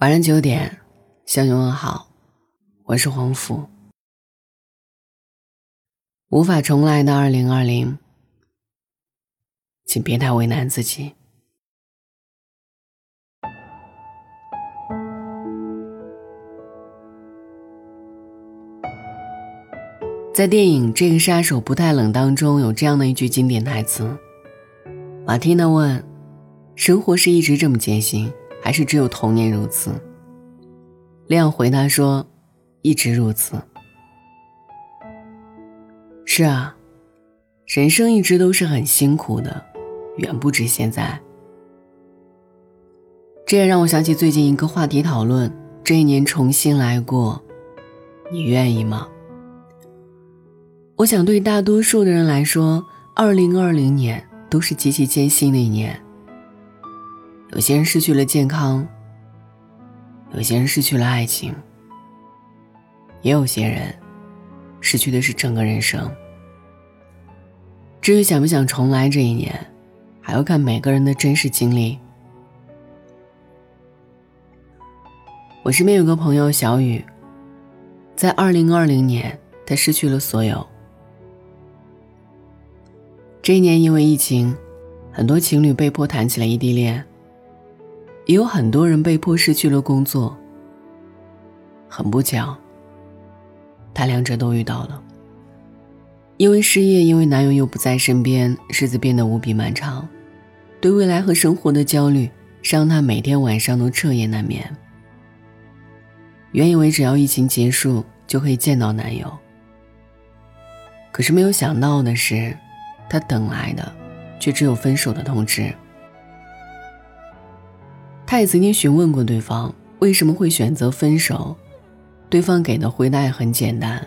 晚上九点，向你问好，我是黄甫。无法重来的二零二零，请别太为难自己。在电影《这个杀手不太冷》当中，有这样的一句经典台词：马蒂娜问，生活是一直这么艰辛？还是只有童年如此。亮回答说：“一直如此。”是啊，人生一直都是很辛苦的，远不止现在。这也让我想起最近一个话题讨论：这一年重新来过，你愿意吗？我想，对大多数的人来说，二零二零年都是极其艰辛的一年。有些人失去了健康，有些人失去了爱情，也有些人失去的是整个人生。至于想不想重来这一年，还要看每个人的真实经历。我身边有个朋友小雨，在二零二零年，他失去了所有。这一年因为疫情，很多情侣被迫谈起了异地恋。也有很多人被迫失去了工作。很不巧，他两者都遇到了。因为失业，因为男友又不在身边，日子变得无比漫长，对未来和生活的焦虑，让他每天晚上都彻夜难眠。原以为只要疫情结束就可以见到男友，可是没有想到的是，他等来的，却只有分手的通知。他也曾经询问过对方为什么会选择分手，对方给的回答也很简单，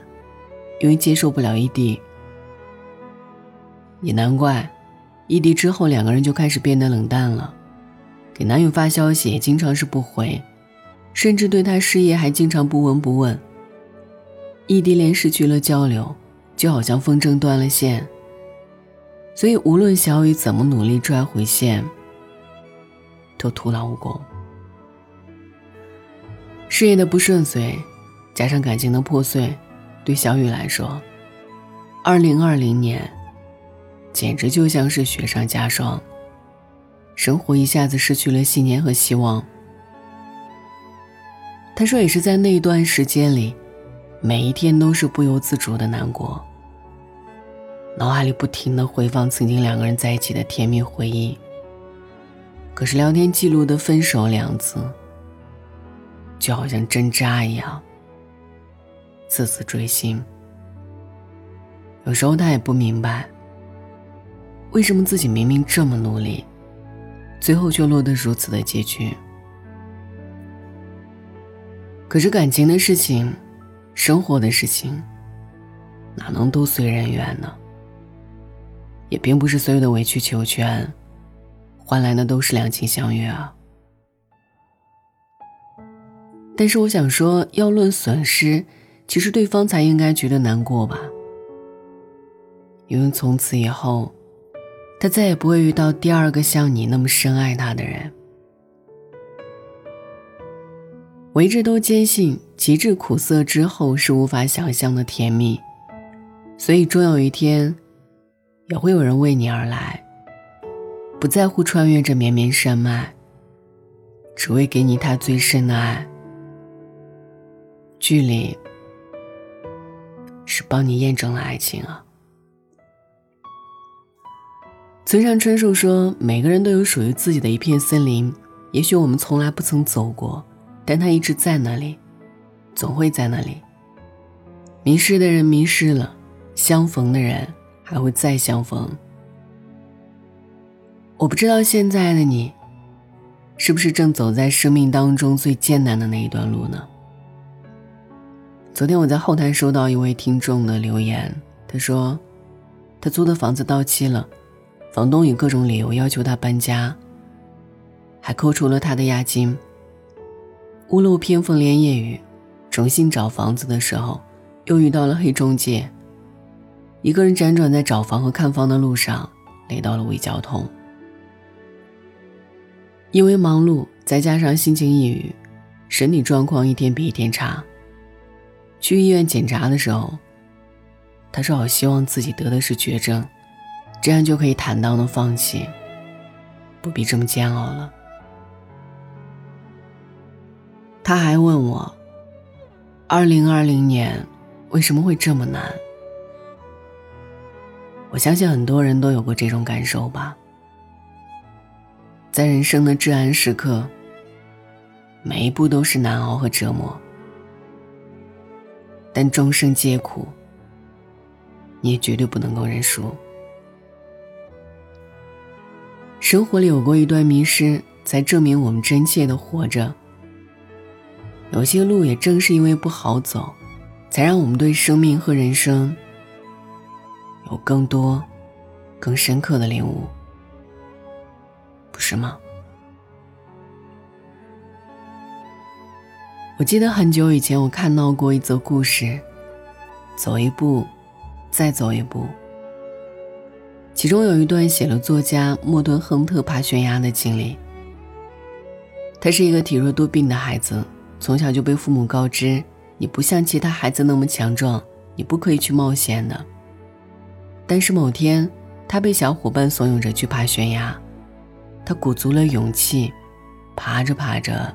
因为接受不了异地。也难怪，异地之后两个人就开始变得冷淡了，给男友发消息也经常是不回，甚至对他事业还经常不闻不问。异地恋失去了交流，就好像风筝断了线，所以无论小雨怎么努力拽回线。都徒劳无功。事业的不顺遂，加上感情的破碎，对小雨来说，二零二零年简直就像是雪上加霜，生活一下子失去了信念和希望。他说，也是在那一段时间里，每一天都是不由自主的难过，脑海里不停的回放曾经两个人在一起的甜蜜回忆。可是聊天记录的“分手”两字，就好像针扎一样，字字锥心。有时候他也不明白，为什么自己明明这么努力，最后却落得如此的结局。可是感情的事情，生活的事情，哪能都随人愿呢？也并不是所有的委曲求全。换来的都是两情相悦啊！但是我想说，要论损失，其实对方才应该觉得难过吧？因为从此以后，他再也不会遇到第二个像你那么深爱他的人。我一直都坚信，极致苦涩之后是无法想象的甜蜜，所以终有一天，也会有人为你而来。不在乎穿越这绵绵山脉，只为给你他最深的爱。距离是帮你验证了爱情啊。村上春树说：“每个人都有属于自己的一片森林，也许我们从来不曾走过，但它一直在那里，总会在那里。迷失的人迷失了，相逢的人还会再相逢。”我不知道现在的你，是不是正走在生命当中最艰难的那一段路呢？昨天我在后台收到一位听众的留言，他说，他租的房子到期了，房东以各种理由要求他搬家，还扣除了他的押金。屋漏偏逢连夜雨，重新找房子的时候，又遇到了黑中介，一个人辗转在找房和看房的路上，累到了胃绞痛。因为忙碌，再加上心情抑郁，身体状况一天比一天差。去医院检查的时候，他说：“我希望自己得的是绝症，这样就可以坦荡的放弃，不必这么煎熬了。”他还问我：“二零二零年为什么会这么难？”我相信很多人都有过这种感受吧，在人生的至暗时刻，每一步都是难熬和折磨。但终生皆苦，你也绝对不能够认输。生活里有过一段迷失，才证明我们真切的活着。有些路也正是因为不好走，才让我们对生命和人生有更多、更深刻的领悟，是吗？我记得很久以前，我看到过一则故事，走一步，再走一步。其中有一段写了作家莫顿·亨特爬悬崖的经历。他是一个体弱多病的孩子，从小就被父母告知：“你不像其他孩子那么强壮，你不可以去冒险的。”但是某天，他被小伙伴怂恿着去爬悬崖，他鼓足了勇气，爬着爬着。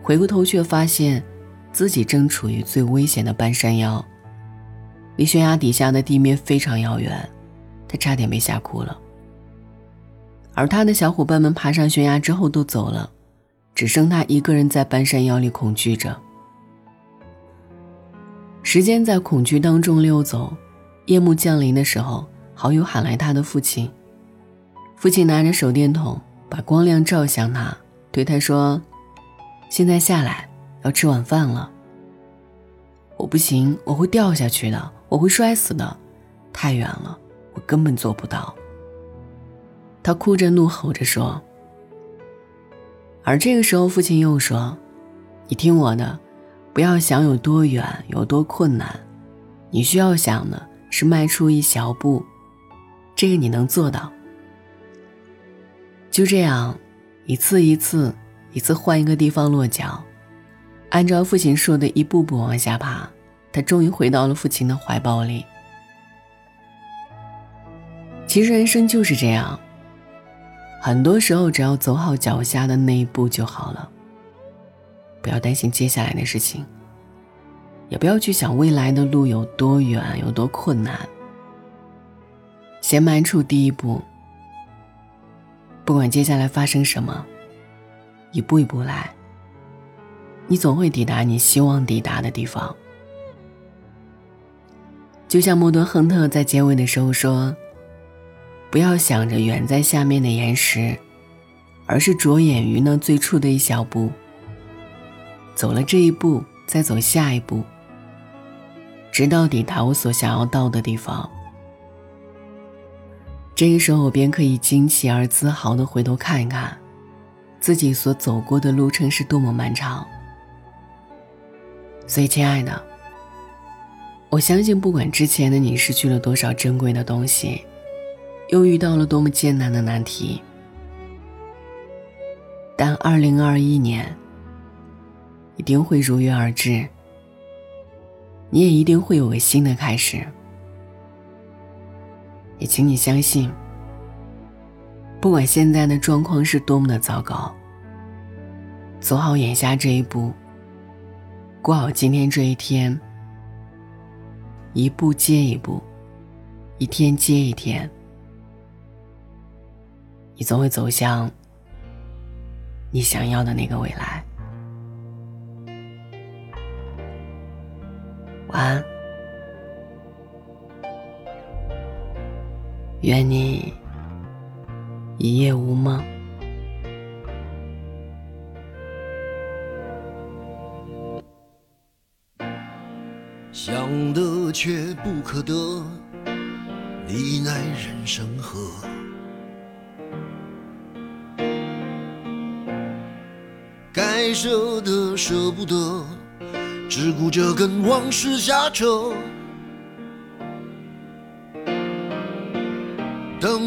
回过头，却发现自己正处于最危险的半山腰，离悬崖底下的地面非常遥远，他差点被吓哭了。而他的小伙伴们爬上悬崖之后都走了，只剩他一个人在半山腰里恐惧着。时间在恐惧当中溜走，夜幕降临的时候，好友喊来他的父亲。父亲拿着手电筒，把光亮照向他，对他说。现在下来要吃晚饭了。我不行，我会掉下去的，我会摔死的，太远了，我根本做不到。他哭着怒吼着说。而这个时候，父亲又说：“你听我的，不要想有多远，有多困难，你需要想的是迈出一小步，这个你能做到。”就这样，一次一次。一次换一个地方落脚，按照父亲说的一步步往下爬，他终于回到了父亲的怀抱里。其实人生就是这样，很多时候只要走好脚下的那一步就好了。不要担心接下来的事情，也不要去想未来的路有多远有多困难。先迈出第一步，不管接下来发生什么。一步一步来，你总会抵达你希望抵达的地方。就像莫顿·亨特在结尾的时候说：“不要想着远在下面的岩石，而是着眼于那最初的一小步。走了这一步，再走下一步，直到抵达我所想要到的地方。这个时候，我便可以惊奇而自豪的回头看一看。”自己所走过的路程是多么漫长，所以，亲爱的，我相信，不管之前的你失去了多少珍贵的东西，又遇到了多么艰难的难题，但二零二一年一定会如约而至，你也一定会有个新的开始，也请你相信。不管现在的状况是多么的糟糕，走好眼下这一步，过好今天这一天，一步接一步，一天接一天，你总会走向你想要的那个未来。晚安，愿你。一夜无梦，想得却不可得，你奈人生何？该舍的舍不得，只顾着跟往事瞎扯。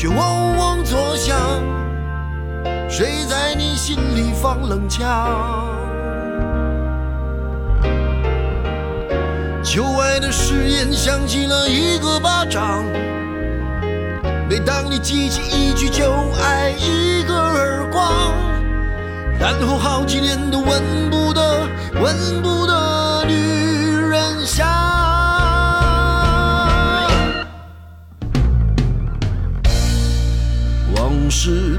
却嗡嗡作响，谁在你心里放冷枪？旧爱的誓言响起了一个巴掌，每当你记起一句就挨一个耳光，然后好几年都闻不得、闻不得女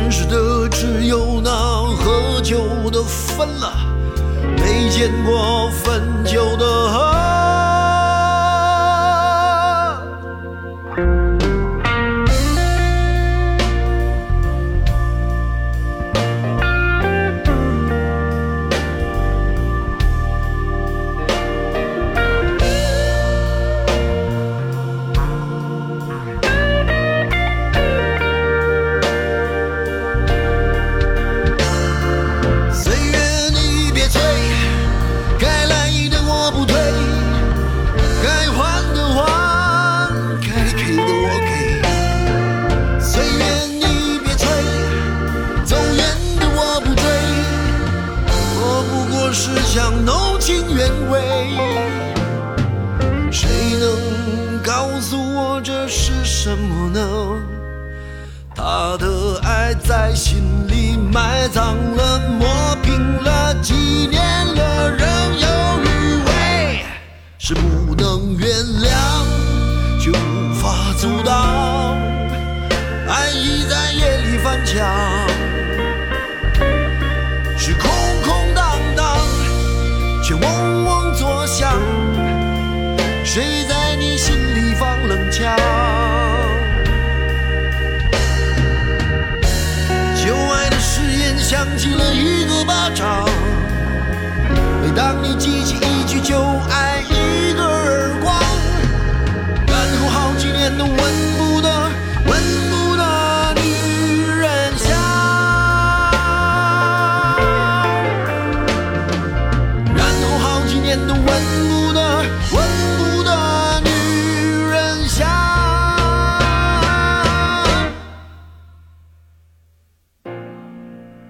认识的只有那喝酒的分了，没见过分酒的是不能原谅，却无法阻挡，爱意在夜里翻墙。是空空荡荡，却嗡嗡作响谁在你心里放冷枪？旧爱的誓言响起了一个巴掌，每当你记起一句旧爱